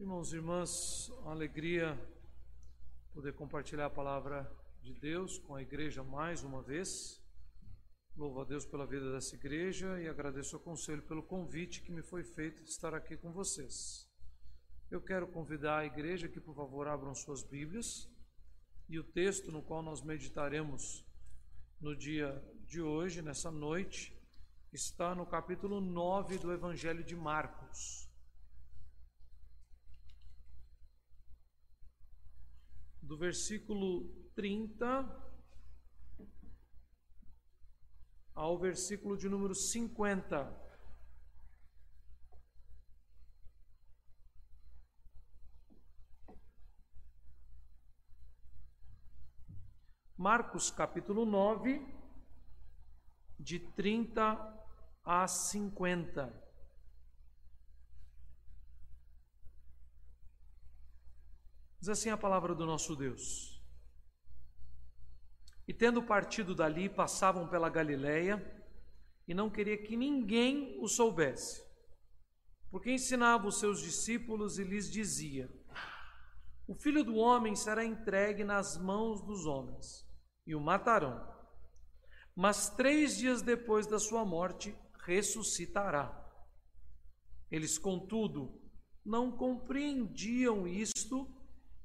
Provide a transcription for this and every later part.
Irmãos e irmãs, uma alegria poder compartilhar a palavra de Deus com a igreja mais uma vez. Louvo a Deus pela vida dessa igreja e agradeço ao conselho pelo convite que me foi feito de estar aqui com vocês. Eu quero convidar a igreja que, por favor, abram suas Bíblias e o texto no qual nós meditaremos no dia de hoje, nessa noite, está no capítulo 9 do Evangelho de Marcos. Do versículo 30 ao versículo de número 50. Marcos capítulo 9, de 30 a 50. Diz assim a palavra do nosso Deus. E tendo partido dali, passavam pela Galileia, e não queria que ninguém o soubesse, porque ensinava os seus discípulos e lhes dizia: O filho do homem será entregue nas mãos dos homens, e o matarão. Mas três dias depois da sua morte, ressuscitará. Eles, contudo, não compreendiam isto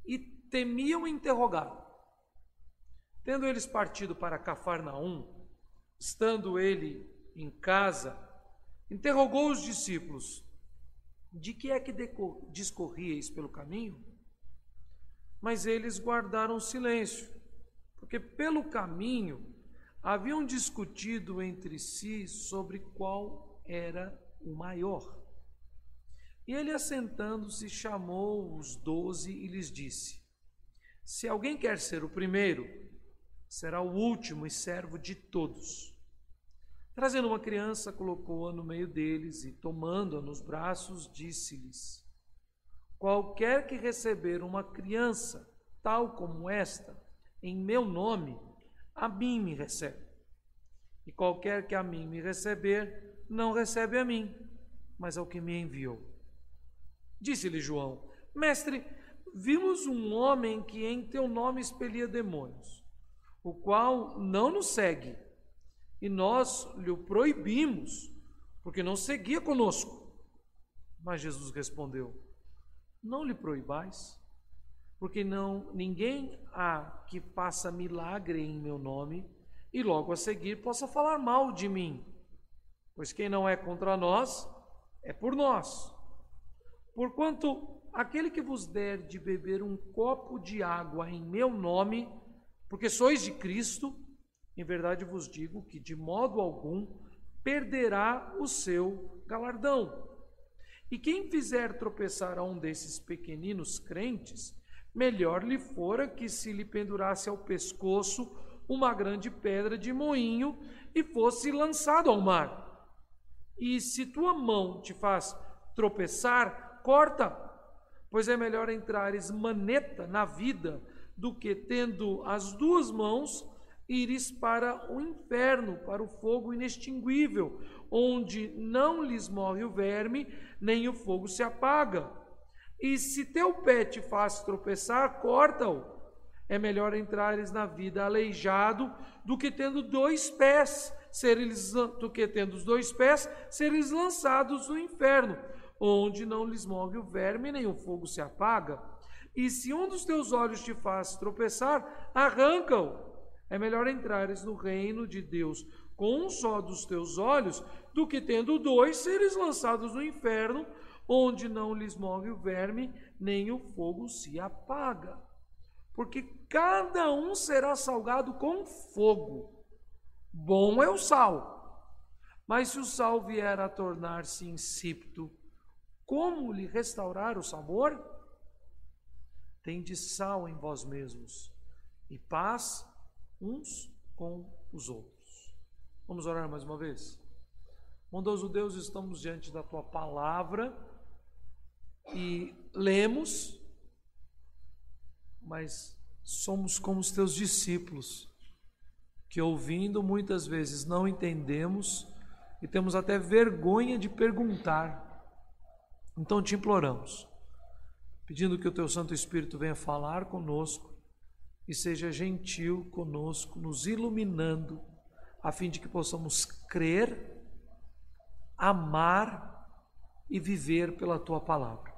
e temiam interrogá-lo. Tendo eles partido para Cafarnaum, estando ele em casa, interrogou os discípulos: De que é que discorríeis pelo caminho? Mas eles guardaram silêncio, porque pelo caminho haviam discutido entre si sobre qual era o maior. E ele, assentando-se, chamou os doze e lhes disse: Se alguém quer ser o primeiro, será o último e servo de todos. Trazendo uma criança, colocou-a no meio deles e, tomando-a nos braços, disse-lhes: Qualquer que receber uma criança tal como esta, em meu nome, a mim me recebe. E qualquer que a mim me receber, não recebe a mim, mas ao que me enviou. Disse-lhe João: Mestre, vimos um homem que em teu nome expelia demônios, o qual não nos segue, e nós lhe proibimos, porque não seguia conosco. Mas Jesus respondeu: Não lhe proibais, porque não ninguém há que faça milagre em meu nome e logo a seguir possa falar mal de mim. Pois quem não é contra nós é por nós. Porquanto aquele que vos der de beber um copo de água em meu nome, porque sois de Cristo, em verdade vos digo que de modo algum perderá o seu galardão. E quem fizer tropeçar a um desses pequeninos crentes, melhor lhe fora que se lhe pendurasse ao pescoço uma grande pedra de moinho e fosse lançado ao mar. E se tua mão te faz tropeçar, corta, pois é melhor entrares maneta na vida do que, tendo as duas mãos, ires para o inferno, para o fogo inextinguível, onde não lhes morre o verme, nem o fogo se apaga. E se teu pé te faz tropeçar, corta-o. É melhor entrares na vida aleijado do que tendo dois pés, seres do que tendo os dois pés, seres lançados no inferno onde não lhes morre o verme, nem o fogo se apaga. E se um dos teus olhos te faz tropeçar, arranca-o. É melhor entrares no reino de Deus com um só dos teus olhos, do que tendo dois seres lançados no inferno, onde não lhes morre o verme, nem o fogo se apaga. Porque cada um será salgado com fogo. Bom é o sal, mas se o sal vier a tornar-se insípido, como lhe restaurar o sabor? Tende sal em vós mesmos e paz uns com os outros. Vamos orar mais uma vez? Bondoso Deus, estamos diante da tua palavra e lemos, mas somos como os teus discípulos, que ouvindo muitas vezes não entendemos e temos até vergonha de perguntar. Então te imploramos, pedindo que o teu Santo Espírito venha falar conosco e seja gentil conosco, nos iluminando, a fim de que possamos crer, amar e viver pela tua palavra.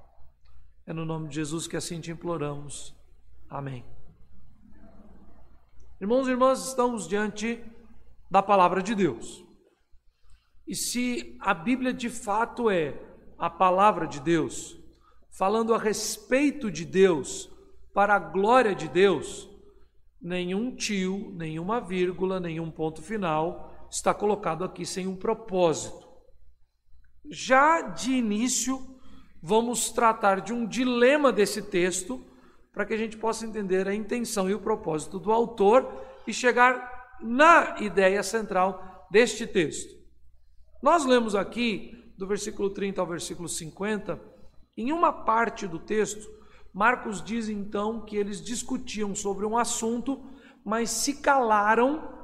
É no nome de Jesus que assim te imploramos. Amém. Irmãos e irmãs, estamos diante da palavra de Deus. E se a Bíblia de fato é a palavra de Deus, falando a respeito de Deus, para a glória de Deus, nenhum tio, nenhuma vírgula, nenhum ponto final está colocado aqui sem um propósito. Já de início, vamos tratar de um dilema desse texto, para que a gente possa entender a intenção e o propósito do autor e chegar na ideia central deste texto. Nós lemos aqui, do versículo 30 ao versículo 50, em uma parte do texto, Marcos diz então que eles discutiam sobre um assunto, mas se calaram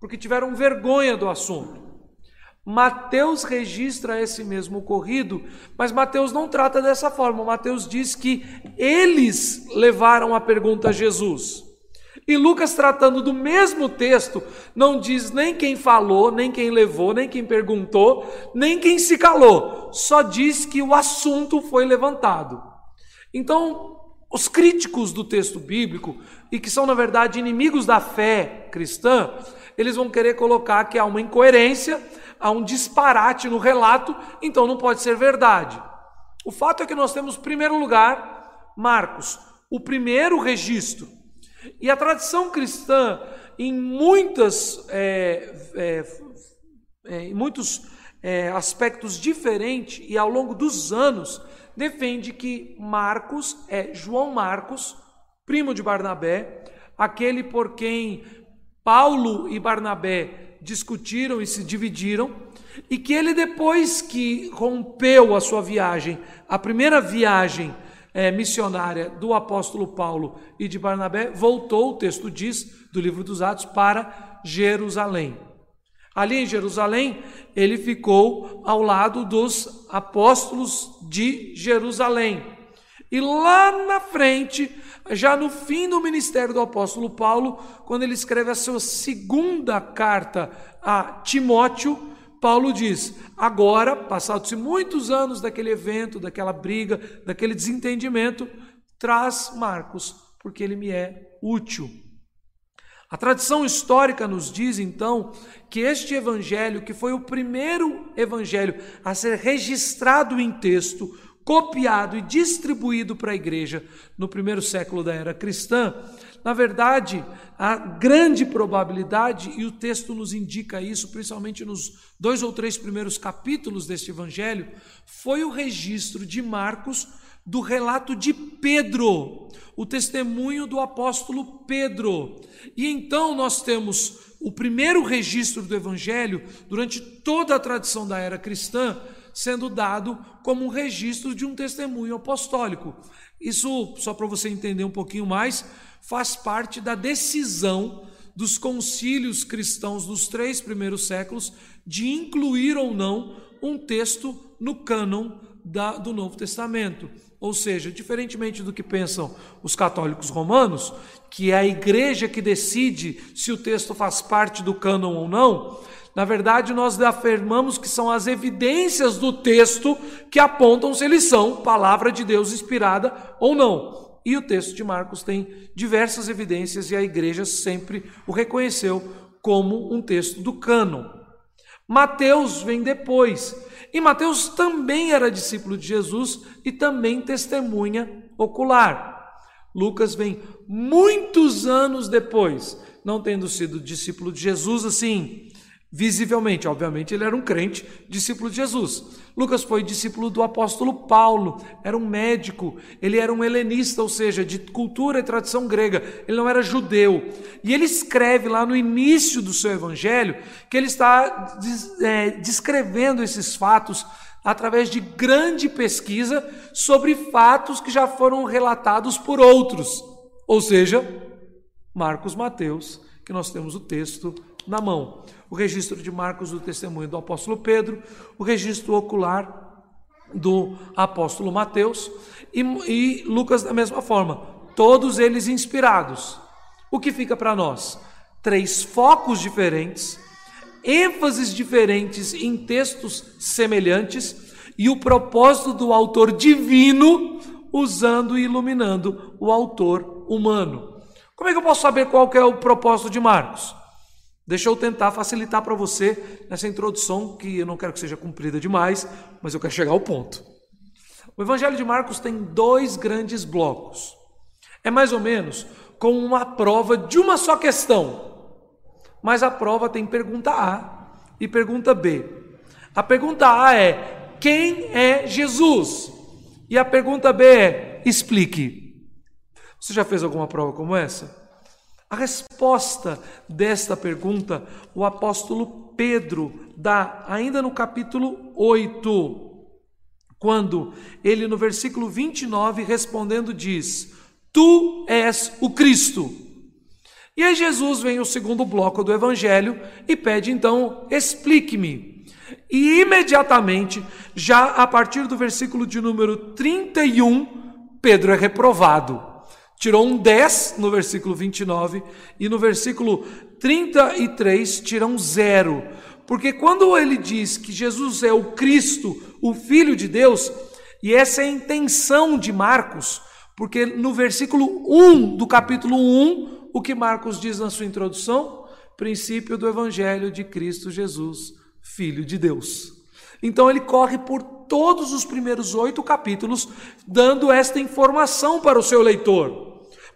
porque tiveram vergonha do assunto. Mateus registra esse mesmo ocorrido, mas Mateus não trata dessa forma. Mateus diz que eles levaram a pergunta a Jesus. E Lucas, tratando do mesmo texto, não diz nem quem falou, nem quem levou, nem quem perguntou, nem quem se calou. Só diz que o assunto foi levantado. Então, os críticos do texto bíblico, e que são, na verdade, inimigos da fé cristã, eles vão querer colocar que há uma incoerência há um disparate no relato, então não pode ser verdade. O fato é que nós temos, em primeiro lugar, Marcos, o primeiro registro. E a tradição cristã, em muitas, é, é, é, em muitos é, aspectos diferentes e ao longo dos anos, defende que Marcos é João Marcos, primo de Barnabé, aquele por quem Paulo e Barnabé discutiram e se dividiram, e que ele, depois que rompeu a sua viagem, a primeira viagem é, missionária do apóstolo Paulo e de Barnabé, voltou, o texto diz, do livro dos Atos, para Jerusalém. Ali em Jerusalém, ele ficou ao lado dos apóstolos de Jerusalém. E lá na frente, já no fim do ministério do apóstolo Paulo, quando ele escreve a sua segunda carta a Timóteo, Paulo diz: agora, passados-se muitos anos daquele evento, daquela briga, daquele desentendimento, traz Marcos, porque ele me é útil. A tradição histórica nos diz então que este evangelho, que foi o primeiro evangelho a ser registrado em texto, copiado e distribuído para a igreja no primeiro século da era cristã, na verdade, a grande probabilidade, e o texto nos indica isso, principalmente nos dois ou três primeiros capítulos deste evangelho, foi o registro de Marcos do relato de Pedro, o testemunho do apóstolo Pedro. E então nós temos o primeiro registro do evangelho durante toda a tradição da era cristã sendo dado como um registro de um testemunho apostólico. Isso, só para você entender um pouquinho mais, faz parte da decisão dos concílios cristãos dos três primeiros séculos de incluir ou não um texto no cânon da, do Novo Testamento. Ou seja, diferentemente do que pensam os católicos romanos, que é a igreja que decide se o texto faz parte do cânon ou não, na verdade, nós afirmamos que são as evidências do texto que apontam se eles são palavra de Deus inspirada ou não. E o texto de Marcos tem diversas evidências e a igreja sempre o reconheceu como um texto do cânon. Mateus vem depois. E Mateus também era discípulo de Jesus e também testemunha ocular. Lucas vem muitos anos depois, não tendo sido discípulo de Jesus assim, Visivelmente, obviamente, ele era um crente, discípulo de Jesus. Lucas foi discípulo do apóstolo Paulo, era um médico, ele era um helenista, ou seja, de cultura e tradição grega, ele não era judeu. E ele escreve lá no início do seu evangelho que ele está é, descrevendo esses fatos através de grande pesquisa sobre fatos que já foram relatados por outros, ou seja, Marcos, Mateus, que nós temos o texto na mão o registro de Marcos do testemunho do apóstolo Pedro, o registro ocular do apóstolo Mateus e, e Lucas da mesma forma. Todos eles inspirados. O que fica para nós? Três focos diferentes, ênfases diferentes em textos semelhantes e o propósito do autor divino usando e iluminando o autor humano. Como é que eu posso saber qual é o propósito de Marcos? Deixa eu tentar facilitar para você nessa introdução, que eu não quero que seja cumprida demais, mas eu quero chegar ao ponto. O Evangelho de Marcos tem dois grandes blocos. É mais ou menos como uma prova de uma só questão. Mas a prova tem pergunta A e pergunta B. A pergunta A é: quem é Jesus? E a pergunta B é: explique. Você já fez alguma prova como essa? A resposta desta pergunta, o apóstolo Pedro dá ainda no capítulo 8, quando ele, no versículo 29, respondendo, diz: Tu és o Cristo. E aí Jesus vem o segundo bloco do evangelho e pede então: explique-me. E imediatamente, já a partir do versículo de número 31, Pedro é reprovado tirou um 10 no versículo 29 e no versículo 33 tira um zero. Porque quando ele diz que Jesus é o Cristo, o Filho de Deus, e essa é a intenção de Marcos, porque no versículo 1 do capítulo 1, o que Marcos diz na sua introdução? Princípio do Evangelho de Cristo Jesus, Filho de Deus. Então ele corre por todos os primeiros oito capítulos, dando esta informação para o seu leitor.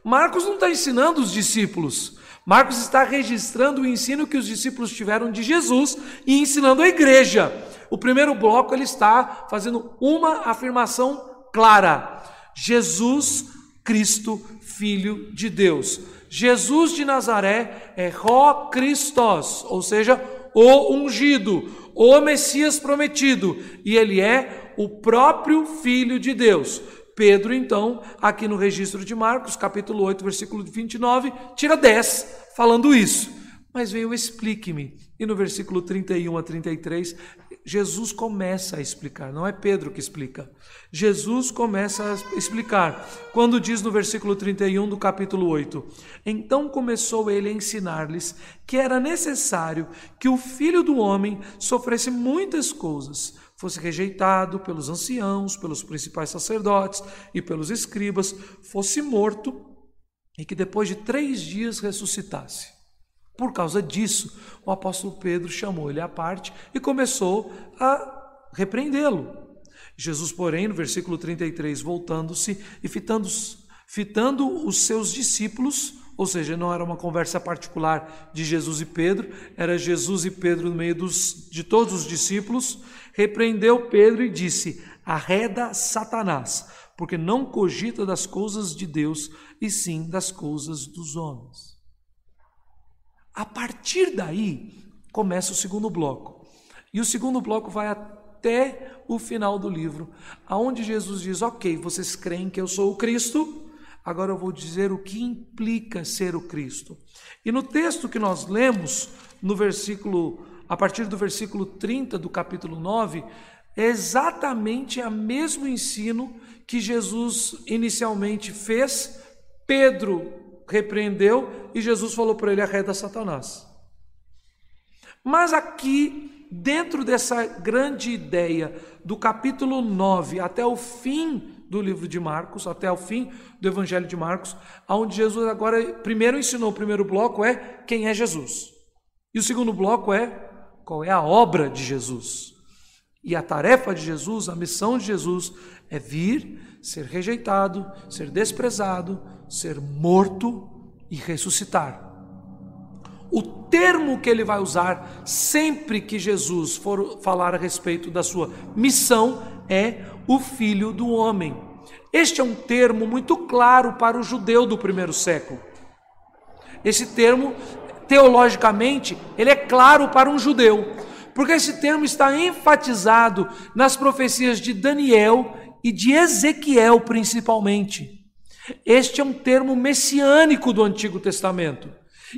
Marcos não está ensinando os discípulos. Marcos está registrando o ensino que os discípulos tiveram de Jesus e ensinando a igreja. O primeiro bloco ele está fazendo uma afirmação clara: Jesus Cristo, Filho de Deus. Jesus de Nazaré é Ró Christos, ou seja, o ungido, o Messias prometido, e ele é o próprio Filho de Deus. Pedro, então, aqui no registro de Marcos, capítulo 8, versículo 29, tira 10 falando isso. Mas veio explique-me. E no versículo 31 a 33, Jesus começa a explicar, não é Pedro que explica. Jesus começa a explicar, quando diz no versículo 31 do capítulo 8: Então começou ele a ensinar-lhes que era necessário que o filho do homem sofresse muitas coisas fosse rejeitado pelos anciãos, pelos principais sacerdotes e pelos escribas, fosse morto e que depois de três dias ressuscitasse. Por causa disso, o apóstolo Pedro chamou ele à parte e começou a repreendê-lo. Jesus, porém, no versículo 33, voltando-se e fitando, fitando os seus discípulos, ou seja, não era uma conversa particular de Jesus e Pedro, era Jesus e Pedro no meio dos, de todos os discípulos. Repreendeu Pedro e disse: Arreda Satanás, porque não cogita das coisas de Deus, e sim das coisas dos homens. A partir daí, começa o segundo bloco. E o segundo bloco vai até o final do livro, aonde Jesus diz: Ok, vocês creem que eu sou o Cristo? Agora eu vou dizer o que implica ser o Cristo. E no texto que nós lemos, no versículo, a partir do versículo 30 do capítulo 9, é exatamente o mesmo ensino que Jesus inicialmente fez, Pedro repreendeu e Jesus falou para ele: arreda Satanás. Mas aqui, dentro dessa grande ideia, do capítulo 9 até o fim do livro de Marcos, até o fim do Evangelho de Marcos, onde Jesus agora primeiro ensinou, o primeiro bloco é quem é Jesus. E o segundo bloco é qual é a obra de Jesus. E a tarefa de Jesus, a missão de Jesus é vir, ser rejeitado, ser desprezado, ser morto e ressuscitar. O termo que ele vai usar sempre que Jesus for falar a respeito da sua missão é o filho do homem. Este é um termo muito claro para o judeu do primeiro século. Esse termo, teologicamente, ele é claro para um judeu, porque esse termo está enfatizado nas profecias de Daniel e de Ezequiel, principalmente. Este é um termo messiânico do Antigo Testamento.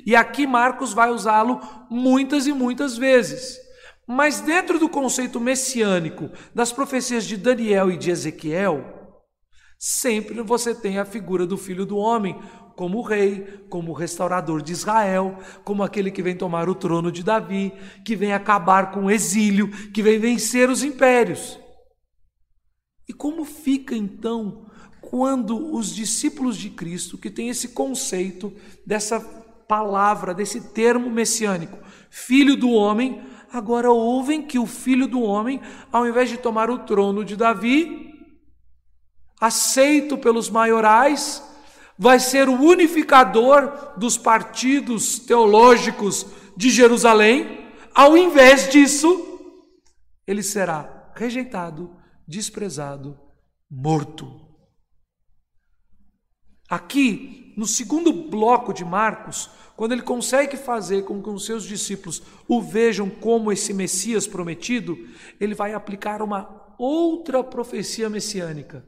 E aqui Marcos vai usá-lo muitas e muitas vezes. Mas dentro do conceito messiânico das profecias de Daniel e de Ezequiel, sempre você tem a figura do filho do homem como rei, como restaurador de Israel, como aquele que vem tomar o trono de Davi, que vem acabar com o exílio, que vem vencer os impérios. E como fica então quando os discípulos de Cristo, que têm esse conceito dessa palavra, desse termo messiânico, filho do homem, agora ouvem que o filho do homem, ao invés de tomar o trono de Davi, aceito pelos maiorais, vai ser o unificador dos partidos teológicos de Jerusalém. Ao invés disso, ele será rejeitado, desprezado, morto. Aqui, no segundo bloco de Marcos, quando ele consegue fazer com que os seus discípulos o vejam como esse Messias prometido, ele vai aplicar uma outra profecia messiânica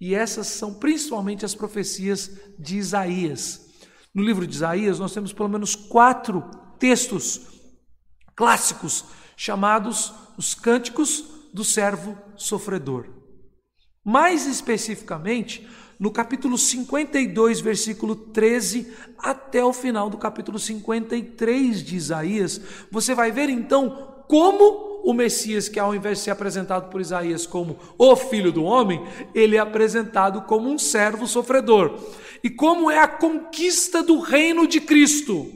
e essas são principalmente as profecias de Isaías. No livro de Isaías, nós temos pelo menos quatro textos clássicos chamados os Cânticos do Servo Sofredor. Mais especificamente, no capítulo 52, versículo 13, até o final do capítulo 53 de Isaías, você vai ver então como o Messias, que ao invés de ser apresentado por Isaías como o filho do homem, ele é apresentado como um servo sofredor. E como é a conquista do reino de Cristo?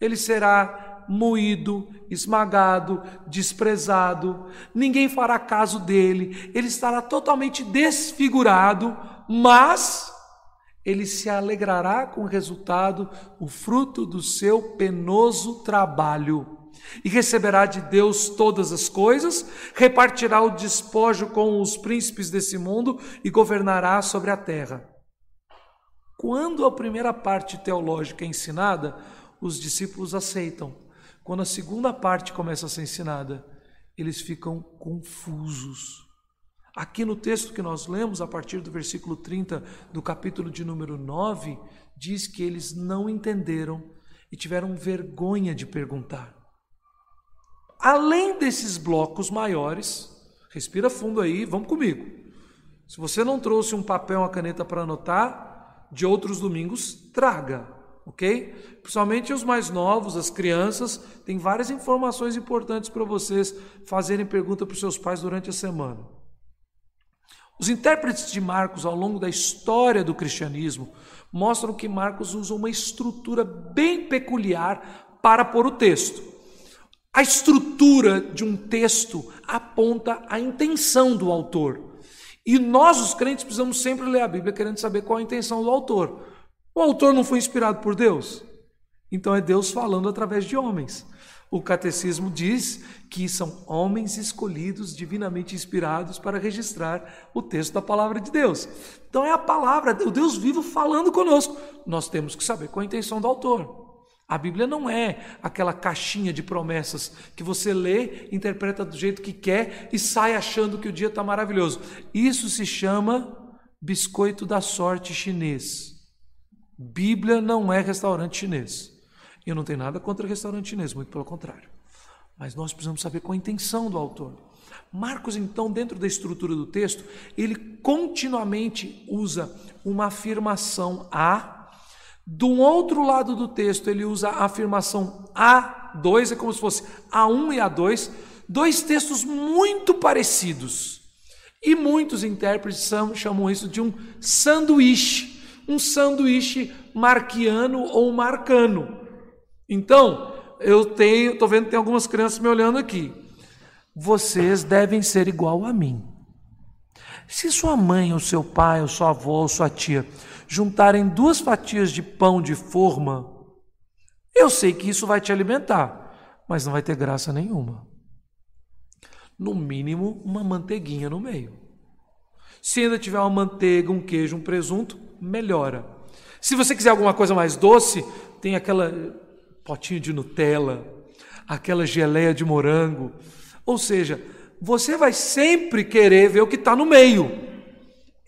Ele será moído, esmagado, desprezado, ninguém fará caso dele, ele estará totalmente desfigurado, mas ele se alegrará com o resultado, o fruto do seu penoso trabalho e receberá de Deus todas as coisas, repartirá o despojo com os príncipes desse mundo e governará sobre a terra. Quando a primeira parte teológica é ensinada, os discípulos aceitam. Quando a segunda parte começa a ser ensinada, eles ficam confusos. Aqui no texto que nós lemos, a partir do versículo 30 do capítulo de número 9, diz que eles não entenderam e tiveram vergonha de perguntar. Além desses blocos maiores, respira fundo aí, vamos comigo. Se você não trouxe um papel, uma caneta para anotar, de outros domingos, traga, ok? Principalmente os mais novos, as crianças, tem várias informações importantes para vocês fazerem pergunta para os seus pais durante a semana. Os intérpretes de Marcos ao longo da história do cristianismo mostram que Marcos usa uma estrutura bem peculiar para pôr o texto. A estrutura de um texto aponta a intenção do autor. E nós, os crentes, precisamos sempre ler a Bíblia querendo saber qual a intenção do autor. O autor não foi inspirado por Deus? Então é Deus falando através de homens. O catecismo diz que são homens escolhidos, divinamente inspirados para registrar o texto da palavra de Deus. Então é a palavra, o Deus vivo falando conosco. Nós temos que saber qual a intenção do autor. A Bíblia não é aquela caixinha de promessas que você lê, interpreta do jeito que quer e sai achando que o dia está maravilhoso. Isso se chama biscoito da sorte chinês. Bíblia não é restaurante chinês. Eu não tenho nada contra restaurante chinês, muito pelo contrário. Mas nós precisamos saber qual a intenção do autor. Marcos, então, dentro da estrutura do texto, ele continuamente usa uma afirmação A do outro lado do texto, ele usa a afirmação A2, é como se fosse A1 e A2, dois textos muito parecidos. E muitos intérpretes chamam isso de um sanduíche, um sanduíche marquiano ou marcano. Então, eu tenho, estou vendo que tem algumas crianças me olhando aqui. Vocês devem ser igual a mim. Se sua mãe, ou seu pai, ou sua avó, ou sua tia juntarem duas fatias de pão de forma, eu sei que isso vai te alimentar, mas não vai ter graça nenhuma. No mínimo, uma manteiguinha no meio. Se ainda tiver uma manteiga, um queijo, um presunto, melhora. Se você quiser alguma coisa mais doce, tem aquela potinho de Nutella, aquela geleia de morango. Ou seja, você vai sempre querer ver o que está no meio.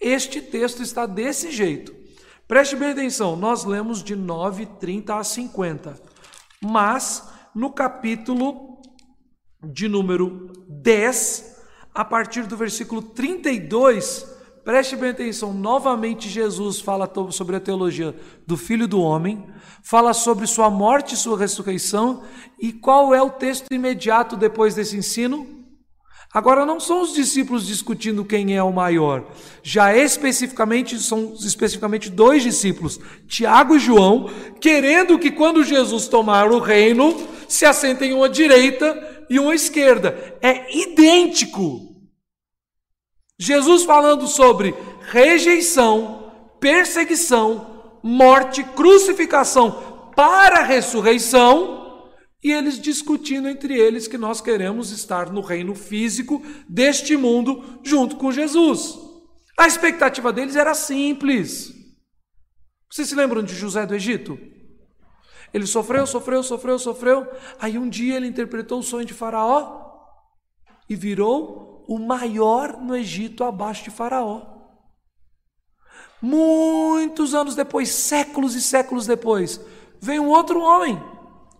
Este texto está desse jeito. Preste bem atenção, nós lemos de 9, 30 a 50. Mas no capítulo de número 10, a partir do versículo 32, preste bem atenção, novamente Jesus fala sobre a teologia do Filho do Homem, fala sobre sua morte e sua ressurreição, e qual é o texto imediato depois desse ensino? Agora não são os discípulos discutindo quem é o maior. Já especificamente são especificamente dois discípulos, Tiago e João, querendo que quando Jesus tomar o reino, se assentem uma direita e uma esquerda. É idêntico. Jesus falando sobre rejeição, perseguição, morte, crucificação para a ressurreição e eles discutindo entre eles que nós queremos estar no reino físico deste mundo junto com Jesus. A expectativa deles era simples. Vocês se lembram de José do Egito? Ele sofreu, sofreu, sofreu, sofreu. Aí um dia ele interpretou o sonho de Faraó e virou o maior no Egito abaixo de Faraó. Muitos anos depois, séculos e séculos depois, veio um outro homem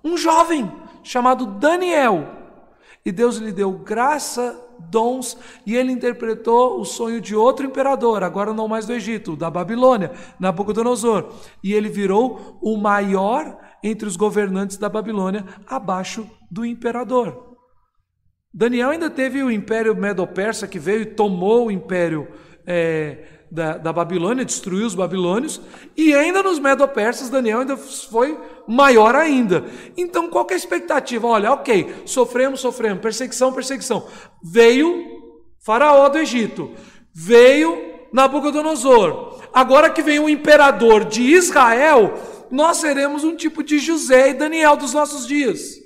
um jovem chamado Daniel. E Deus lhe deu graça, dons, e ele interpretou o sonho de outro imperador, agora não mais do Egito, da Babilônia, Nabucodonosor. E ele virou o maior entre os governantes da Babilônia, abaixo do imperador. Daniel ainda teve o império medo-persa que veio e tomou o império é, da, da Babilônia, destruiu os babilônios, e ainda nos medo-persas, Daniel ainda foi maior ainda. Então, qual é a expectativa? Olha, ok, sofremos, sofremos, perseguição, perseguição. Veio Faraó do Egito, veio Nabucodonosor. Agora que vem o imperador de Israel, nós seremos um tipo de José e Daniel dos nossos dias.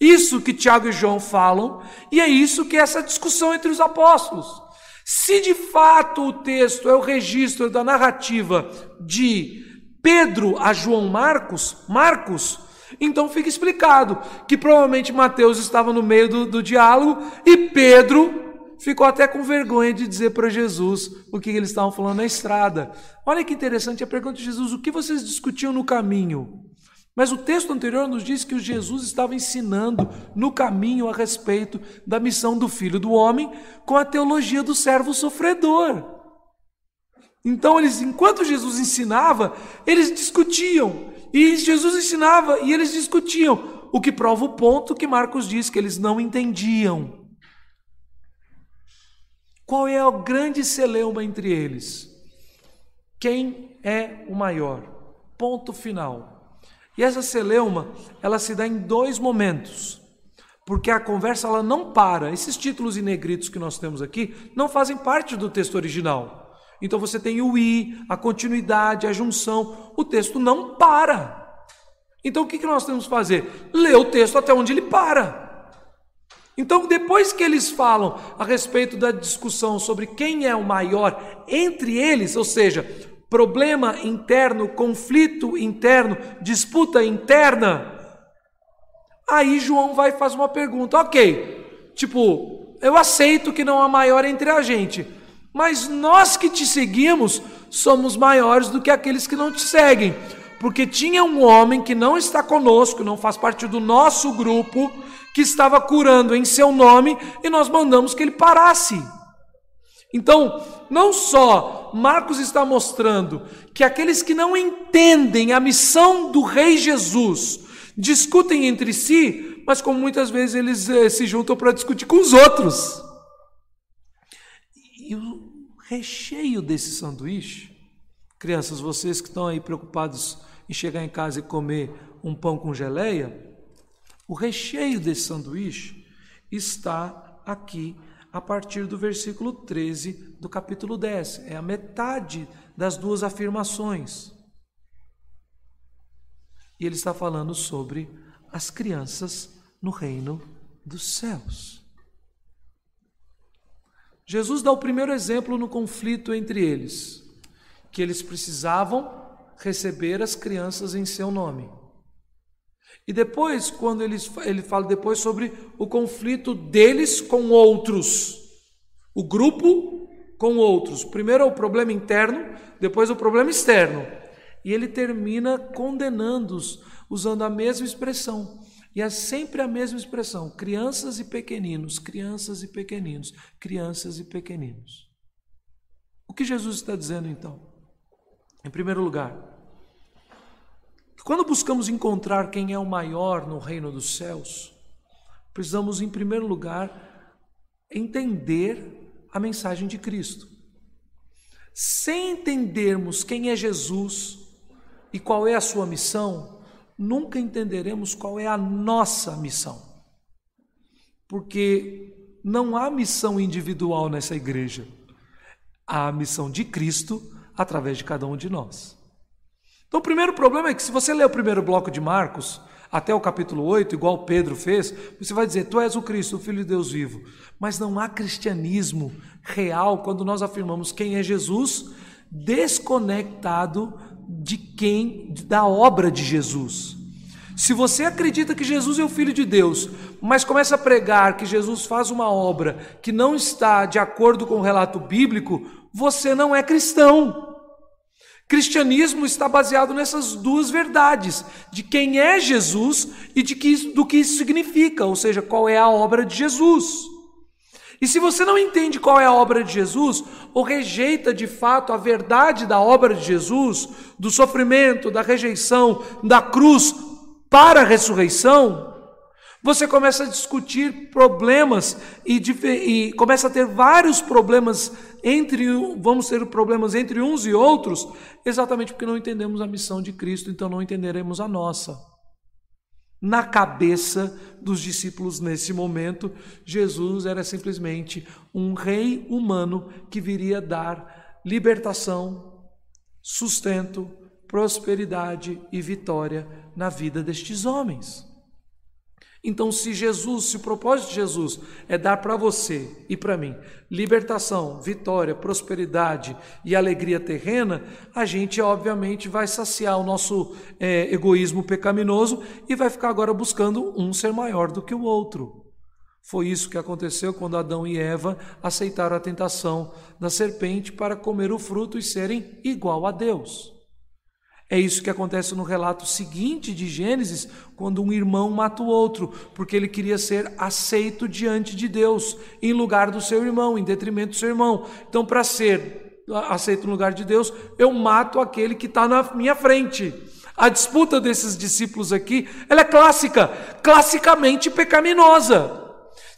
Isso que Tiago e João falam, e é isso que é essa discussão entre os apóstolos. Se de fato o texto é o registro da narrativa de Pedro a João Marcos, Marcos, então fica explicado que provavelmente Mateus estava no meio do, do diálogo e Pedro ficou até com vergonha de dizer para Jesus o que eles estavam falando na estrada. Olha que interessante a pergunta de Jesus: o que vocês discutiam no caminho? Mas o texto anterior nos diz que Jesus estava ensinando no caminho a respeito da missão do Filho do Homem com a teologia do servo sofredor. Então eles, enquanto Jesus ensinava, eles discutiam. E Jesus ensinava e eles discutiam, o que prova o ponto que Marcos diz que eles não entendiam. Qual é o grande celeuma entre eles? Quem é o maior? Ponto final. E essa celeuma, ela se dá em dois momentos. Porque a conversa ela não para. Esses títulos em negritos que nós temos aqui não fazem parte do texto original. Então você tem o i, a continuidade, a junção. O texto não para. Então o que nós temos que fazer? Ler o texto até onde ele para. Então, depois que eles falam a respeito da discussão sobre quem é o maior entre eles, ou seja, problema interno, conflito interno, disputa interna. Aí João vai fazer uma pergunta, ok, tipo, eu aceito que não há maior entre a gente, mas nós que te seguimos somos maiores do que aqueles que não te seguem, porque tinha um homem que não está conosco, não faz parte do nosso grupo, que estava curando em seu nome e nós mandamos que ele parasse. Então, não só Marcos está mostrando que aqueles que não entendem a missão do Rei Jesus discutem entre si, mas como muitas vezes eles eh, se juntam para discutir com os outros. E o recheio desse sanduíche, crianças, vocês que estão aí preocupados em chegar em casa e comer um pão com geleia, o recheio desse sanduíche está aqui a partir do versículo 13 do capítulo 10. É a metade das duas afirmações. E ele está falando sobre as crianças no reino dos céus. Jesus dá o primeiro exemplo no conflito entre eles, que eles precisavam receber as crianças em seu nome. E depois, quando ele, ele fala depois sobre o conflito deles com outros, o grupo com outros. Primeiro é o problema interno, depois o problema externo. E ele termina condenando-os, usando a mesma expressão. E é sempre a mesma expressão: crianças e pequeninos, crianças e pequeninos, crianças e pequeninos. O que Jesus está dizendo então? Em primeiro lugar, quando buscamos encontrar quem é o maior no reino dos céus, precisamos, em primeiro lugar, entender a mensagem de Cristo. Sem entendermos quem é Jesus e qual é a sua missão, nunca entenderemos qual é a nossa missão. Porque não há missão individual nessa igreja, há a missão de Cristo através de cada um de nós. Então, o primeiro problema é que, se você ler o primeiro bloco de Marcos, até o capítulo 8, igual Pedro fez, você vai dizer: Tu és o Cristo, o Filho de Deus vivo. Mas não há cristianismo real quando nós afirmamos quem é Jesus, desconectado de quem, da obra de Jesus. Se você acredita que Jesus é o Filho de Deus, mas começa a pregar que Jesus faz uma obra que não está de acordo com o relato bíblico, você não é cristão. Cristianismo está baseado nessas duas verdades, de quem é Jesus e de que, do que isso significa, ou seja, qual é a obra de Jesus. E se você não entende qual é a obra de Jesus, ou rejeita de fato a verdade da obra de Jesus, do sofrimento, da rejeição, da cruz para a ressurreição, você começa a discutir problemas e, e, começa a ter vários problemas entre, vamos ter problemas entre uns e outros, exatamente porque não entendemos a missão de Cristo, então não entenderemos a nossa. Na cabeça dos discípulos nesse momento, Jesus era simplesmente um rei humano que viria dar libertação, sustento, prosperidade e vitória na vida destes homens. Então, se Jesus, se o propósito de Jesus é dar para você e para mim libertação, vitória, prosperidade e alegria terrena, a gente obviamente vai saciar o nosso é, egoísmo pecaminoso e vai ficar agora buscando um ser maior do que o outro. Foi isso que aconteceu quando Adão e Eva aceitaram a tentação da serpente para comer o fruto e serem igual a Deus. É isso que acontece no relato seguinte de Gênesis, quando um irmão mata o outro, porque ele queria ser aceito diante de Deus, em lugar do seu irmão, em detrimento do seu irmão. Então, para ser aceito no lugar de Deus, eu mato aquele que está na minha frente. A disputa desses discípulos aqui, ela é clássica, classicamente pecaminosa.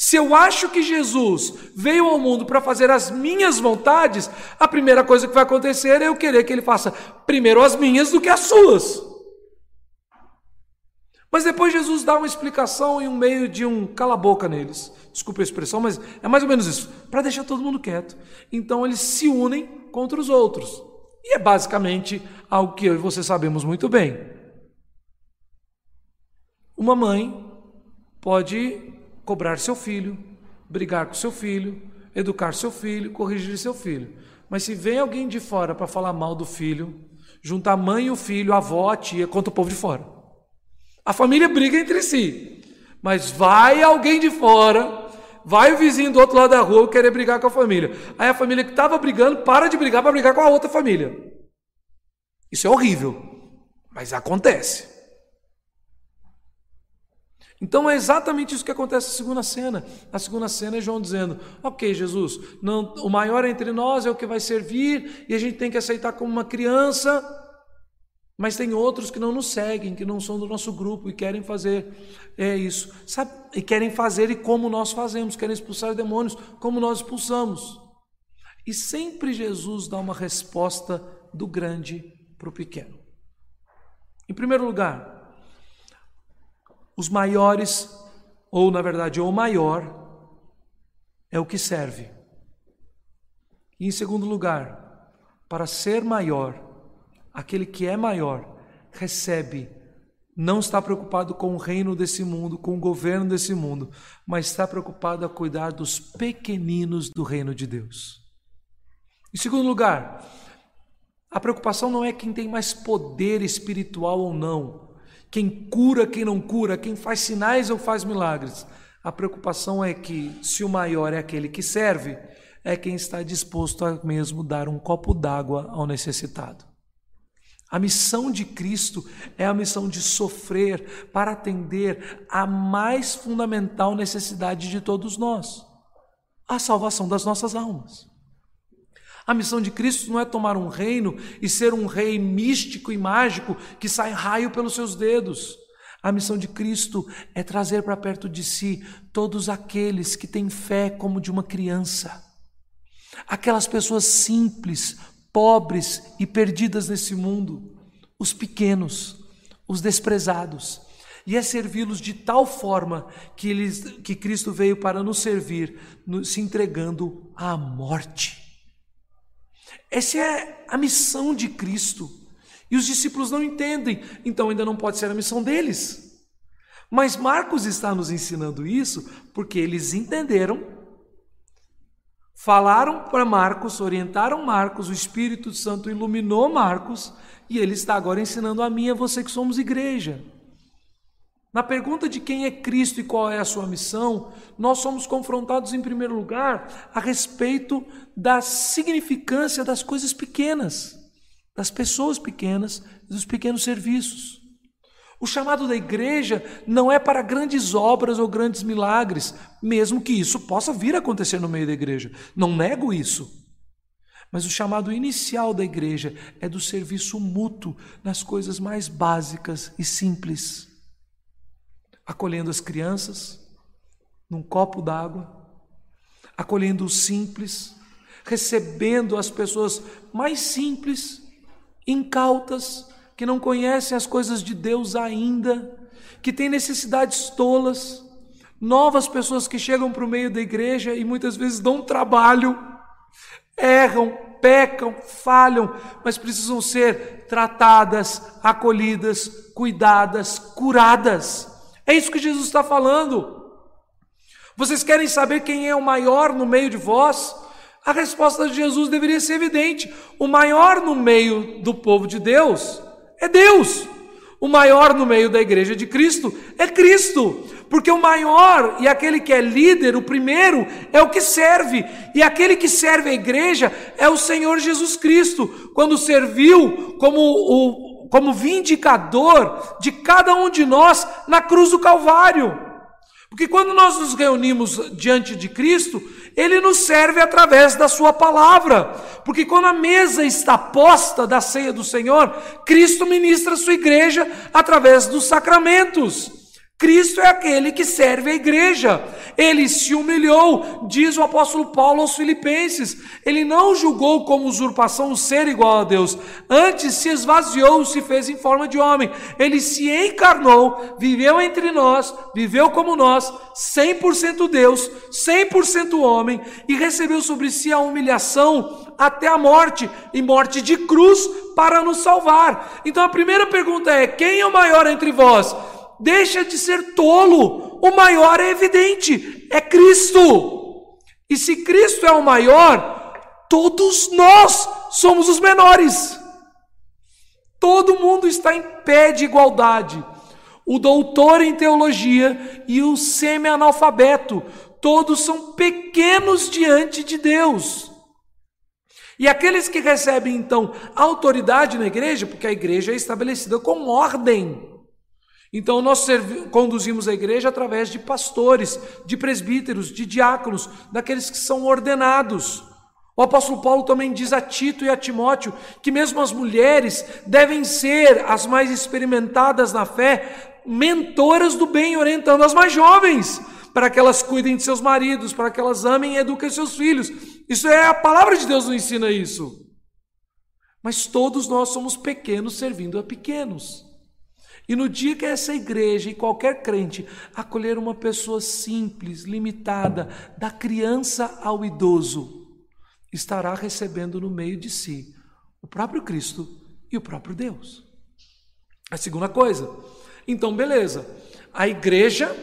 Se eu acho que Jesus veio ao mundo para fazer as minhas vontades, a primeira coisa que vai acontecer é eu querer que ele faça primeiro as minhas do que as suas. Mas depois Jesus dá uma explicação em um meio de um cala-boca neles. Desculpa a expressão, mas é mais ou menos isso, para deixar todo mundo quieto. Então eles se unem contra os outros. E é basicamente algo que eu e você sabemos muito bem. Uma mãe pode cobrar seu filho, brigar com seu filho, educar seu filho, corrigir seu filho. Mas se vem alguém de fora para falar mal do filho, junta a mãe e o filho, a avó, a tia, contra o povo de fora. A família briga entre si. Mas vai alguém de fora, vai o vizinho do outro lado da rua querer brigar com a família. Aí a família que estava brigando para de brigar para brigar com a outra família. Isso é horrível, mas acontece. Então é exatamente isso que acontece na segunda cena. A segunda cena é João dizendo: Ok, Jesus, não, o maior entre nós é o que vai servir e a gente tem que aceitar como uma criança, mas tem outros que não nos seguem, que não são do nosso grupo e querem fazer é isso, sabe? E querem fazer e como nós fazemos, querem expulsar demônios como nós expulsamos. E sempre Jesus dá uma resposta do grande para o pequeno. Em primeiro lugar, os maiores, ou na verdade o maior, é o que serve. E em segundo lugar, para ser maior, aquele que é maior recebe, não está preocupado com o reino desse mundo, com o governo desse mundo, mas está preocupado a cuidar dos pequeninos do reino de Deus. Em segundo lugar, a preocupação não é quem tem mais poder espiritual ou não, quem cura, quem não cura, quem faz sinais ou faz milagres. A preocupação é que, se o maior é aquele que serve, é quem está disposto a mesmo dar um copo d'água ao necessitado. A missão de Cristo é a missão de sofrer para atender a mais fundamental necessidade de todos nós: a salvação das nossas almas. A missão de Cristo não é tomar um reino e ser um rei místico e mágico que sai raio pelos seus dedos. A missão de Cristo é trazer para perto de si todos aqueles que têm fé como de uma criança. Aquelas pessoas simples, pobres e perdidas nesse mundo, os pequenos, os desprezados. E é servi-los de tal forma que, eles, que Cristo veio para nos servir, se entregando à morte. Essa é a missão de Cristo. E os discípulos não entendem, então ainda não pode ser a missão deles. Mas Marcos está nos ensinando isso porque eles entenderam, falaram para Marcos, orientaram Marcos, o Espírito Santo iluminou Marcos e ele está agora ensinando a mim e a você que somos igreja. Na pergunta de quem é Cristo e qual é a sua missão, nós somos confrontados, em primeiro lugar, a respeito da significância das coisas pequenas, das pessoas pequenas e dos pequenos serviços. O chamado da igreja não é para grandes obras ou grandes milagres, mesmo que isso possa vir a acontecer no meio da igreja. Não nego isso. Mas o chamado inicial da igreja é do serviço mútuo nas coisas mais básicas e simples acolhendo as crianças num copo d'água, acolhendo os simples, recebendo as pessoas mais simples, incautas, que não conhecem as coisas de Deus ainda, que têm necessidades tolas, novas pessoas que chegam para o meio da igreja e muitas vezes dão trabalho, erram, pecam, falham, mas precisam ser tratadas, acolhidas, cuidadas, curadas. É isso que Jesus está falando. Vocês querem saber quem é o maior no meio de vós? A resposta de Jesus deveria ser evidente. O maior no meio do povo de Deus é Deus. O maior no meio da igreja de Cristo é Cristo. Porque o maior e aquele que é líder, o primeiro, é o que serve. E aquele que serve a igreja é o Senhor Jesus Cristo. Quando serviu como o como vindicador de cada um de nós na cruz do Calvário. Porque quando nós nos reunimos diante de Cristo, Ele nos serve através da Sua palavra. Porque quando a mesa está posta da ceia do Senhor, Cristo ministra a sua igreja através dos sacramentos. Cristo é aquele que serve a igreja. Ele se humilhou, diz o apóstolo Paulo aos Filipenses. Ele não julgou como usurpação o ser igual a Deus. Antes se esvaziou, se fez em forma de homem. Ele se encarnou, viveu entre nós, viveu como nós, 100% Deus, 100% homem, e recebeu sobre si a humilhação até a morte, e morte de cruz para nos salvar. Então a primeira pergunta é: quem é o maior entre vós? Deixa de ser tolo. O maior é evidente, é Cristo. E se Cristo é o maior, todos nós somos os menores. Todo mundo está em pé de igualdade. O doutor em teologia e o semi-analfabeto, todos são pequenos diante de Deus. E aqueles que recebem então autoridade na igreja, porque a igreja é estabelecida com ordem. Então nós conduzimos a igreja através de pastores, de presbíteros, de diáconos, daqueles que são ordenados. O apóstolo Paulo também diz a Tito e a Timóteo que mesmo as mulheres devem ser as mais experimentadas na fé, mentoras do bem, orientando as mais jovens, para que elas cuidem de seus maridos, para que elas amem e eduquem seus filhos. Isso é a palavra de Deus nos ensina isso. Mas todos nós somos pequenos servindo a pequenos. E no dia que essa igreja e qualquer crente acolher uma pessoa simples, limitada, da criança ao idoso, estará recebendo no meio de si o próprio Cristo e o próprio Deus. A segunda coisa, então beleza, a igreja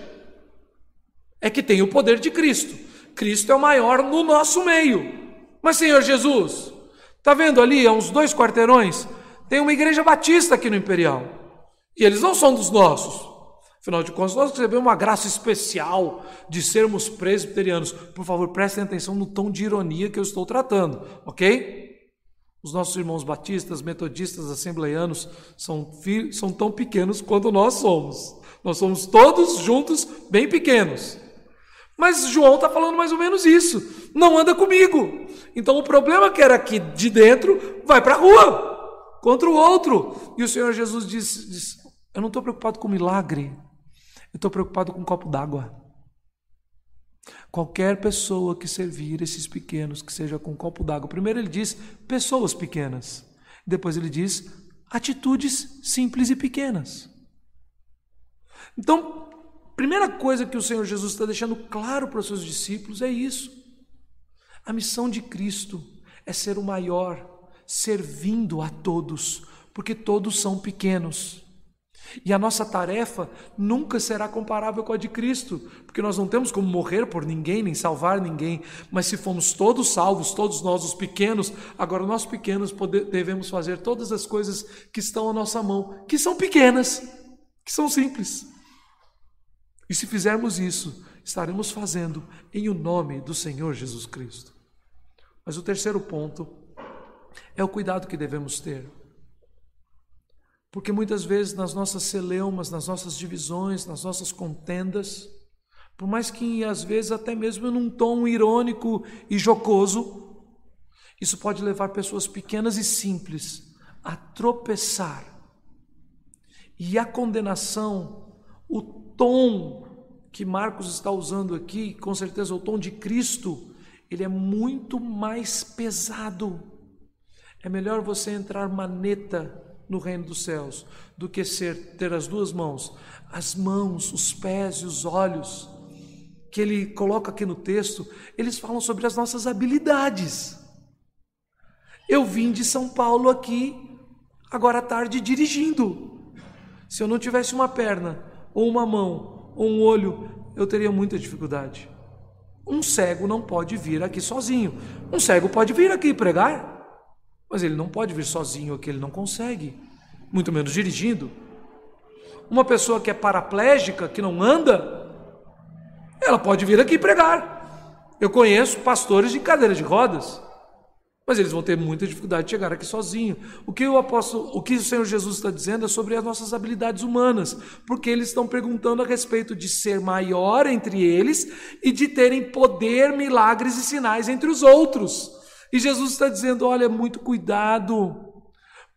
é que tem o poder de Cristo. Cristo é o maior no nosso meio. Mas Senhor Jesus, tá vendo ali, a uns dois quarteirões, tem uma igreja batista aqui no Imperial. E eles não são dos nossos. Afinal de contas, nós recebemos uma graça especial de sermos presbiterianos. Por favor, prestem atenção no tom de ironia que eu estou tratando, ok? Os nossos irmãos batistas, metodistas, assembleianos são, são tão pequenos quanto nós somos. Nós somos todos juntos bem pequenos. Mas João está falando mais ou menos isso. Não anda comigo. Então o problema que era aqui de dentro vai para a rua contra o outro. E o Senhor Jesus disse: disse Eu não estou preocupado com milagre. Eu estou preocupado com um copo d'água. Qualquer pessoa que servir esses pequenos, que seja com um copo d'água. Primeiro ele diz pessoas pequenas. Depois ele diz atitudes simples e pequenas. Então, primeira coisa que o Senhor Jesus está deixando claro para os seus discípulos é isso. A missão de Cristo é ser o maior, servindo a todos, porque todos são pequenos. E a nossa tarefa nunca será comparável com a de Cristo, porque nós não temos como morrer por ninguém, nem salvar ninguém, mas se fomos todos salvos, todos nós os pequenos, agora nós pequenos devemos fazer todas as coisas que estão à nossa mão, que são pequenas, que são simples. E se fizermos isso, estaremos fazendo em o nome do Senhor Jesus Cristo. Mas o terceiro ponto é o cuidado que devemos ter. Porque muitas vezes nas nossas celeumas, nas nossas divisões, nas nossas contendas, por mais que às vezes até mesmo num tom irônico e jocoso, isso pode levar pessoas pequenas e simples a tropeçar. E a condenação, o tom que Marcos está usando aqui, com certeza o tom de Cristo, ele é muito mais pesado. É melhor você entrar maneta no reino dos céus do que ser ter as duas mãos, as mãos, os pés e os olhos que ele coloca aqui no texto, eles falam sobre as nossas habilidades. Eu vim de São Paulo aqui agora à tarde dirigindo. Se eu não tivesse uma perna, ou uma mão, ou um olho, eu teria muita dificuldade. Um cego não pode vir aqui sozinho. Um cego pode vir aqui pregar, mas ele não pode vir sozinho aqui, ele não consegue, muito menos dirigindo. Uma pessoa que é paraplégica, que não anda, ela pode vir aqui pregar. Eu conheço pastores de cadeira de rodas, mas eles vão ter muita dificuldade de chegar aqui sozinho. O que o apóstolo, o que o Senhor Jesus está dizendo é sobre as nossas habilidades humanas, porque eles estão perguntando a respeito de ser maior entre eles e de terem poder, milagres e sinais entre os outros. E Jesus está dizendo: olha, muito cuidado,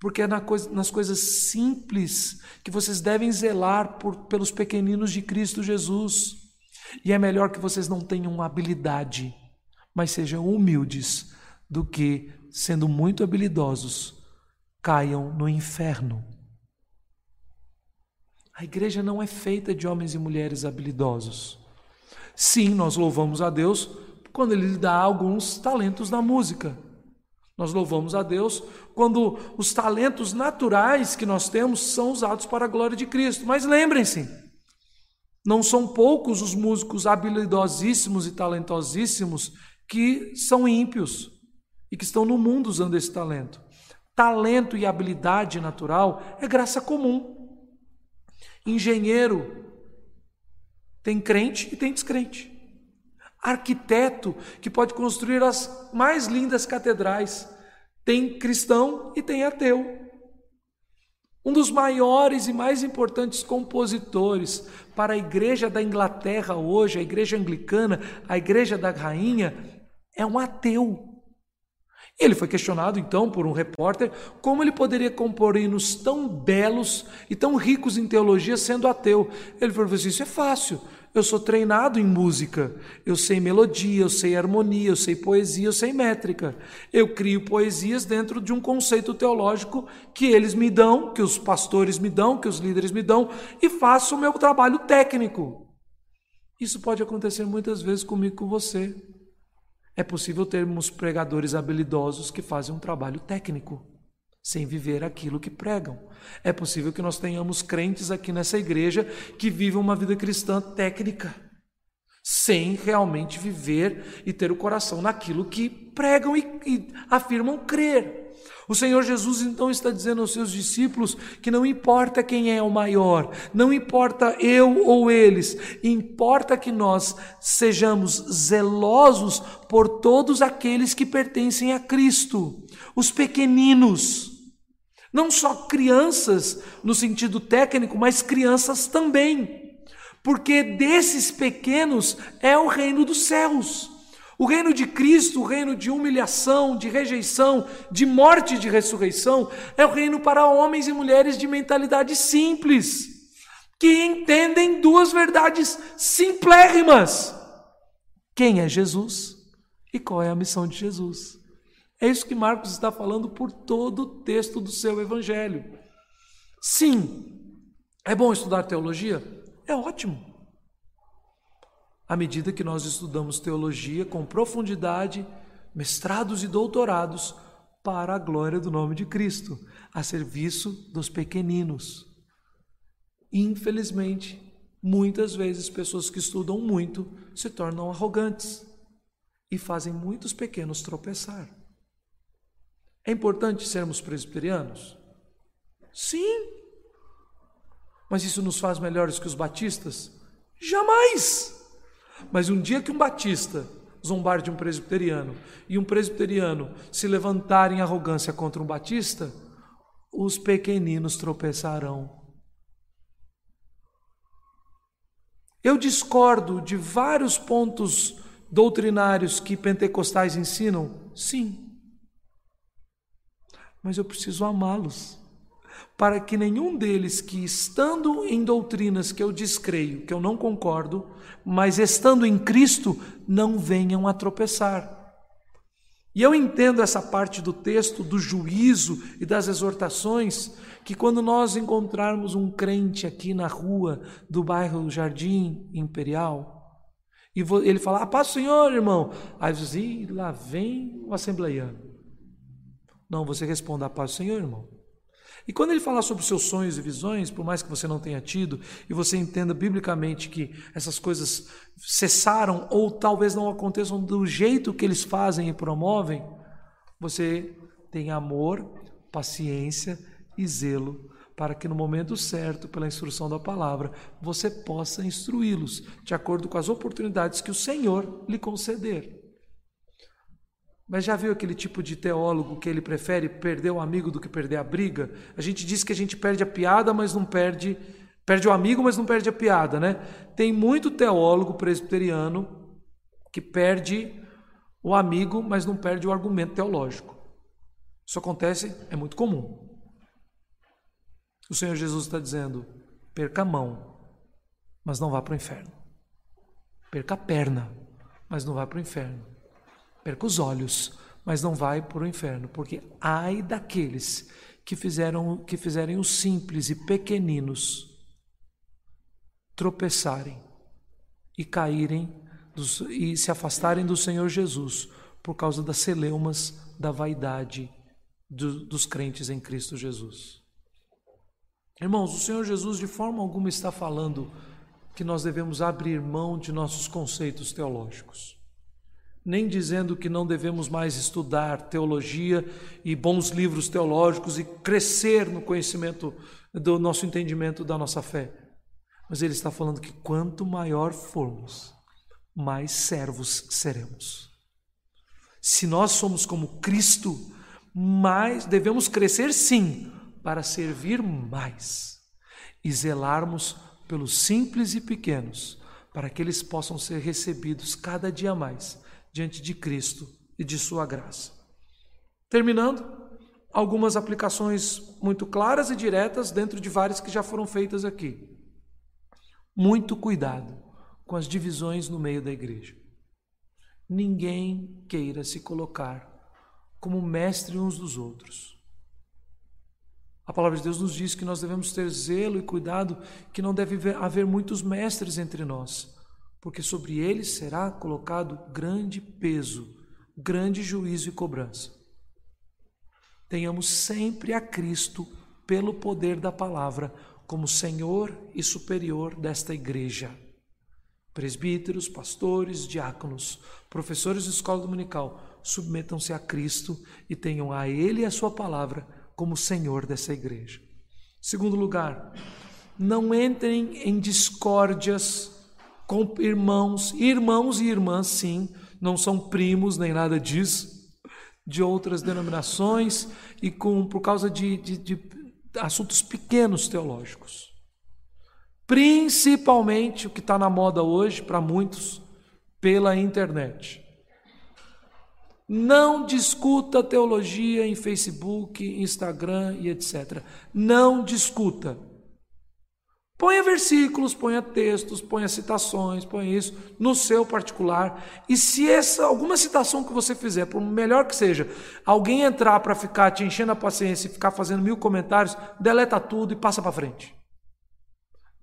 porque é nas coisas simples que vocês devem zelar por, pelos pequeninos de Cristo Jesus. E é melhor que vocês não tenham habilidade, mas sejam humildes, do que, sendo muito habilidosos, caiam no inferno. A igreja não é feita de homens e mulheres habilidosos. Sim, nós louvamos a Deus quando Ele lhe dá alguns talentos na música. Nós louvamos a Deus quando os talentos naturais que nós temos são usados para a glória de Cristo. Mas lembrem-se, não são poucos os músicos habilidosíssimos e talentosíssimos que são ímpios e que estão no mundo usando esse talento. Talento e habilidade natural é graça comum. Engenheiro tem crente e tem descrente arquiteto que pode construir as mais lindas catedrais. Tem cristão e tem ateu. Um dos maiores e mais importantes compositores para a igreja da Inglaterra hoje, a igreja anglicana, a igreja da rainha, é um ateu. Ele foi questionado então por um repórter como ele poderia compor hinos tão belos e tão ricos em teologia sendo ateu. Ele falou assim: Isso é fácil. Eu sou treinado em música, eu sei melodia, eu sei harmonia, eu sei poesia, eu sei métrica. Eu crio poesias dentro de um conceito teológico que eles me dão, que os pastores me dão, que os líderes me dão, e faço o meu trabalho técnico. Isso pode acontecer muitas vezes comigo com você. É possível termos pregadores habilidosos que fazem um trabalho técnico sem viver aquilo que pregam. É possível que nós tenhamos crentes aqui nessa igreja que vivem uma vida cristã técnica, sem realmente viver e ter o coração naquilo que pregam e, e afirmam crer. O Senhor Jesus então está dizendo aos seus discípulos que não importa quem é o maior, não importa eu ou eles, importa que nós sejamos zelosos por todos aqueles que pertencem a Cristo, os pequeninos. Não só crianças no sentido técnico, mas crianças também. Porque desses pequenos é o reino dos céus. O reino de Cristo, o reino de humilhação, de rejeição, de morte e de ressurreição, é o reino para homens e mulheres de mentalidade simples, que entendem duas verdades simplérrimas: quem é Jesus e qual é a missão de Jesus. É isso que Marcos está falando por todo o texto do seu evangelho. Sim, é bom estudar teologia? É ótimo à medida que nós estudamos teologia com profundidade, mestrados e doutorados, para a glória do nome de Cristo, a serviço dos pequeninos. Infelizmente, muitas vezes pessoas que estudam muito se tornam arrogantes e fazem muitos pequenos tropeçar. É importante sermos presbiterianos? Sim. Mas isso nos faz melhores que os batistas? Jamais! Mas um dia que um batista zombar de um presbiteriano e um presbiteriano se levantar em arrogância contra um batista, os pequeninos tropeçarão. Eu discordo de vários pontos doutrinários que pentecostais ensinam, sim. Mas eu preciso amá-los para que nenhum deles que estando em doutrinas que eu descreio, que eu não concordo, mas estando em Cristo, não venham a tropeçar. E eu entendo essa parte do texto do juízo e das exortações, que quando nós encontrarmos um crente aqui na rua do bairro Jardim Imperial, e ele falar, ah, paz Senhor, irmão. Aí diz, lá vem o assembleiano. Não, você responda, a paz do Senhor, irmão. E quando ele falar sobre seus sonhos e visões, por mais que você não tenha tido, e você entenda biblicamente que essas coisas cessaram ou talvez não aconteçam do jeito que eles fazem e promovem, você tem amor, paciência e zelo para que no momento certo, pela instrução da palavra, você possa instruí-los de acordo com as oportunidades que o Senhor lhe conceder. Mas já viu aquele tipo de teólogo que ele prefere perder o amigo do que perder a briga? A gente diz que a gente perde a piada, mas não perde. Perde o amigo, mas não perde a piada, né? Tem muito teólogo presbiteriano que perde o amigo, mas não perde o argumento teológico. Isso acontece, é muito comum. O Senhor Jesus está dizendo: perca a mão, mas não vá para o inferno. Perca a perna, mas não vá para o inferno perca os olhos, mas não vai para o inferno, porque ai daqueles que fizeram que fizerem os simples e pequeninos tropeçarem e caírem dos, e se afastarem do Senhor Jesus por causa das celeumas da vaidade do, dos crentes em Cristo Jesus. Irmãos, o Senhor Jesus de forma alguma está falando que nós devemos abrir mão de nossos conceitos teológicos nem dizendo que não devemos mais estudar teologia e bons livros teológicos e crescer no conhecimento do nosso entendimento da nossa fé. Mas ele está falando que quanto maior formos, mais servos seremos. Se nós somos como Cristo, mais devemos crescer sim, para servir mais e zelarmos pelos simples e pequenos, para que eles possam ser recebidos cada dia mais diante de Cristo e de Sua graça. Terminando, algumas aplicações muito claras e diretas dentro de várias que já foram feitas aqui. Muito cuidado com as divisões no meio da igreja. Ninguém queira se colocar como mestre uns dos outros. A palavra de Deus nos diz que nós devemos ter zelo e cuidado, que não deve haver muitos mestres entre nós, porque sobre eles será colocado grande peso, grande juízo e cobrança. Tenhamos sempre a Cristo, pelo poder da palavra, como Senhor e superior desta igreja. Presbíteros, pastores, diáconos, professores de escola dominical, submetam-se a Cristo e tenham a Ele e a Sua palavra como Senhor dessa igreja. Segundo lugar, não entrem em discórdias com irmãos, irmãos e irmãs, sim, não são primos nem nada disso, de outras denominações e com por causa de, de, de assuntos pequenos teológicos. Principalmente o que está na moda hoje para muitos, pela internet. Não discuta teologia em Facebook, Instagram e etc. Não discuta. Ponha versículos, ponha textos, ponha citações, ponha isso no seu particular. E se essa alguma citação que você fizer, por melhor que seja, alguém entrar para ficar te enchendo a paciência e ficar fazendo mil comentários, deleta tudo e passa para frente.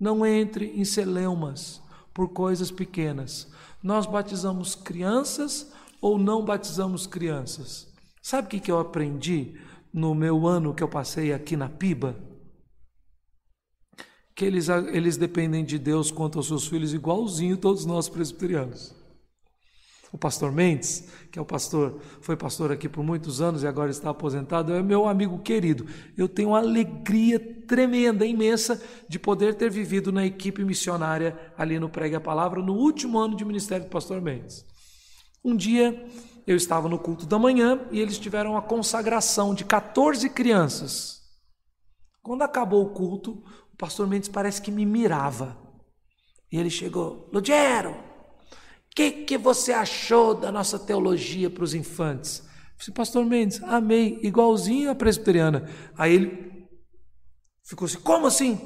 Não entre em celeumas por coisas pequenas. Nós batizamos crianças ou não batizamos crianças? Sabe o que eu aprendi no meu ano que eu passei aqui na Piba? Que eles, eles dependem de Deus quanto aos seus filhos, igualzinho todos nós presbiterianos. O pastor Mendes, que é o pastor, foi pastor aqui por muitos anos e agora está aposentado, é meu amigo querido. Eu tenho uma alegria tremenda, imensa, de poder ter vivido na equipe missionária ali no Pregue a Palavra no último ano de ministério do pastor Mendes. Um dia eu estava no culto da manhã e eles tiveram a consagração de 14 crianças. Quando acabou o culto, pastor Mendes parece que me mirava. E ele chegou: Lugero, o que, que você achou da nossa teologia para os infantes? Eu disse, pastor Mendes, amei, igualzinho a presbiteriana. Aí ele ficou assim: como assim?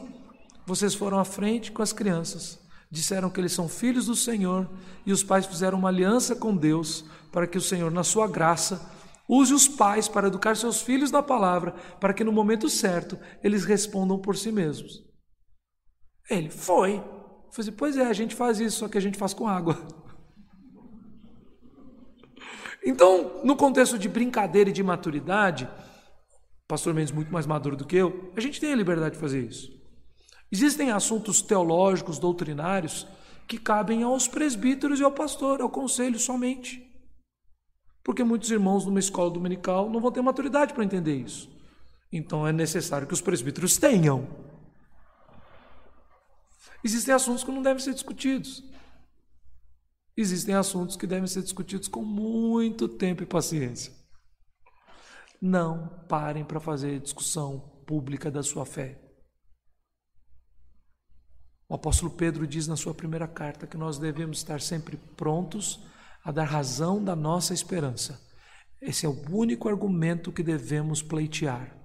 Vocês foram à frente com as crianças disseram que eles são filhos do Senhor e os pais fizeram uma aliança com Deus para que o Senhor, na sua graça, use os pais para educar seus filhos na palavra, para que no momento certo eles respondam por si mesmos. Ele foi. Eu falei, pois é, a gente faz isso, só que a gente faz com água. Então, no contexto de brincadeira e de maturidade, pastor Mendes muito mais maduro do que eu, a gente tem a liberdade de fazer isso. Existem assuntos teológicos, doutrinários, que cabem aos presbíteros e ao pastor, ao conselho somente. Porque muitos irmãos numa escola dominical não vão ter maturidade para entender isso. Então é necessário que os presbíteros tenham. Existem assuntos que não devem ser discutidos. Existem assuntos que devem ser discutidos com muito tempo e paciência. Não parem para fazer discussão pública da sua fé. O apóstolo Pedro diz na sua primeira carta que nós devemos estar sempre prontos a dar razão da nossa esperança. Esse é o único argumento que devemos pleitear.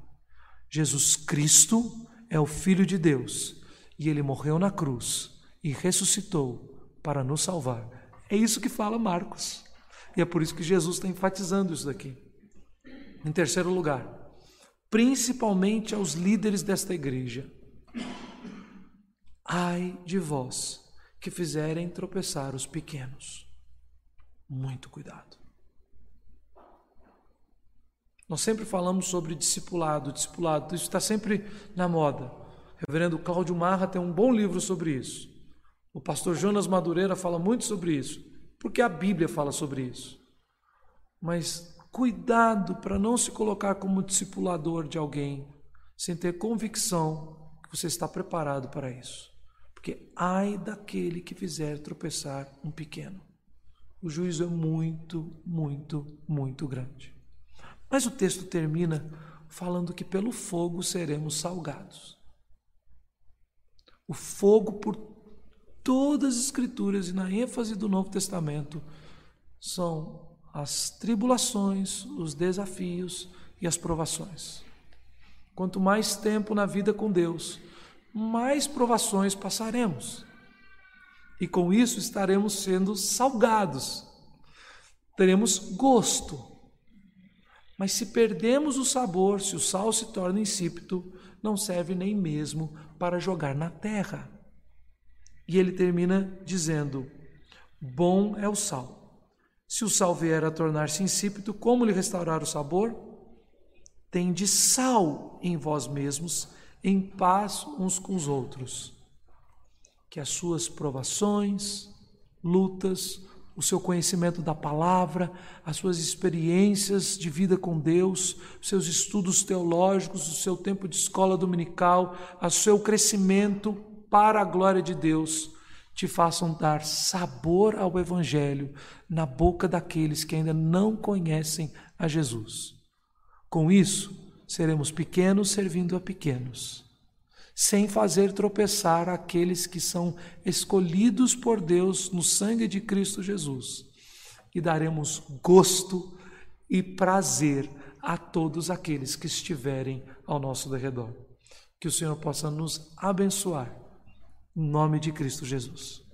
Jesus Cristo é o Filho de Deus e ele morreu na cruz e ressuscitou para nos salvar. É isso que fala Marcos. E é por isso que Jesus está enfatizando isso daqui. Em terceiro lugar, principalmente aos líderes desta igreja, Ai de vós que fizerem tropeçar os pequenos. Muito cuidado. Nós sempre falamos sobre discipulado, discipulado, isso está sempre na moda. O reverendo Cláudio Marra tem um bom livro sobre isso. O pastor Jonas Madureira fala muito sobre isso, porque a Bíblia fala sobre isso. Mas cuidado para não se colocar como discipulador de alguém sem ter convicção que você está preparado para isso. Porque ai daquele que fizer tropeçar um pequeno. O juízo é muito, muito, muito grande. Mas o texto termina falando que pelo fogo seremos salgados. O fogo, por todas as Escrituras e na ênfase do Novo Testamento, são as tribulações, os desafios e as provações. Quanto mais tempo na vida com Deus, mais provações passaremos. E com isso estaremos sendo salgados, teremos gosto. Mas se perdemos o sabor, se o sal se torna insípido, não serve nem mesmo para jogar na terra. E ele termina dizendo: Bom é o sal. Se o sal vier a tornar-se insípido, como lhe restaurar o sabor? Tende sal em vós mesmos em paz uns com os outros. Que as suas provações, lutas, o seu conhecimento da palavra, as suas experiências de vida com Deus, seus estudos teológicos, o seu tempo de escola dominical, o seu crescimento para a glória de Deus, te façam dar sabor ao Evangelho na boca daqueles que ainda não conhecem a Jesus. Com isso, seremos pequenos servindo a pequenos sem fazer tropeçar aqueles que são escolhidos por Deus no sangue de Cristo Jesus. E daremos gosto e prazer a todos aqueles que estiverem ao nosso derredor. Que o Senhor possa nos abençoar. Em nome de Cristo Jesus.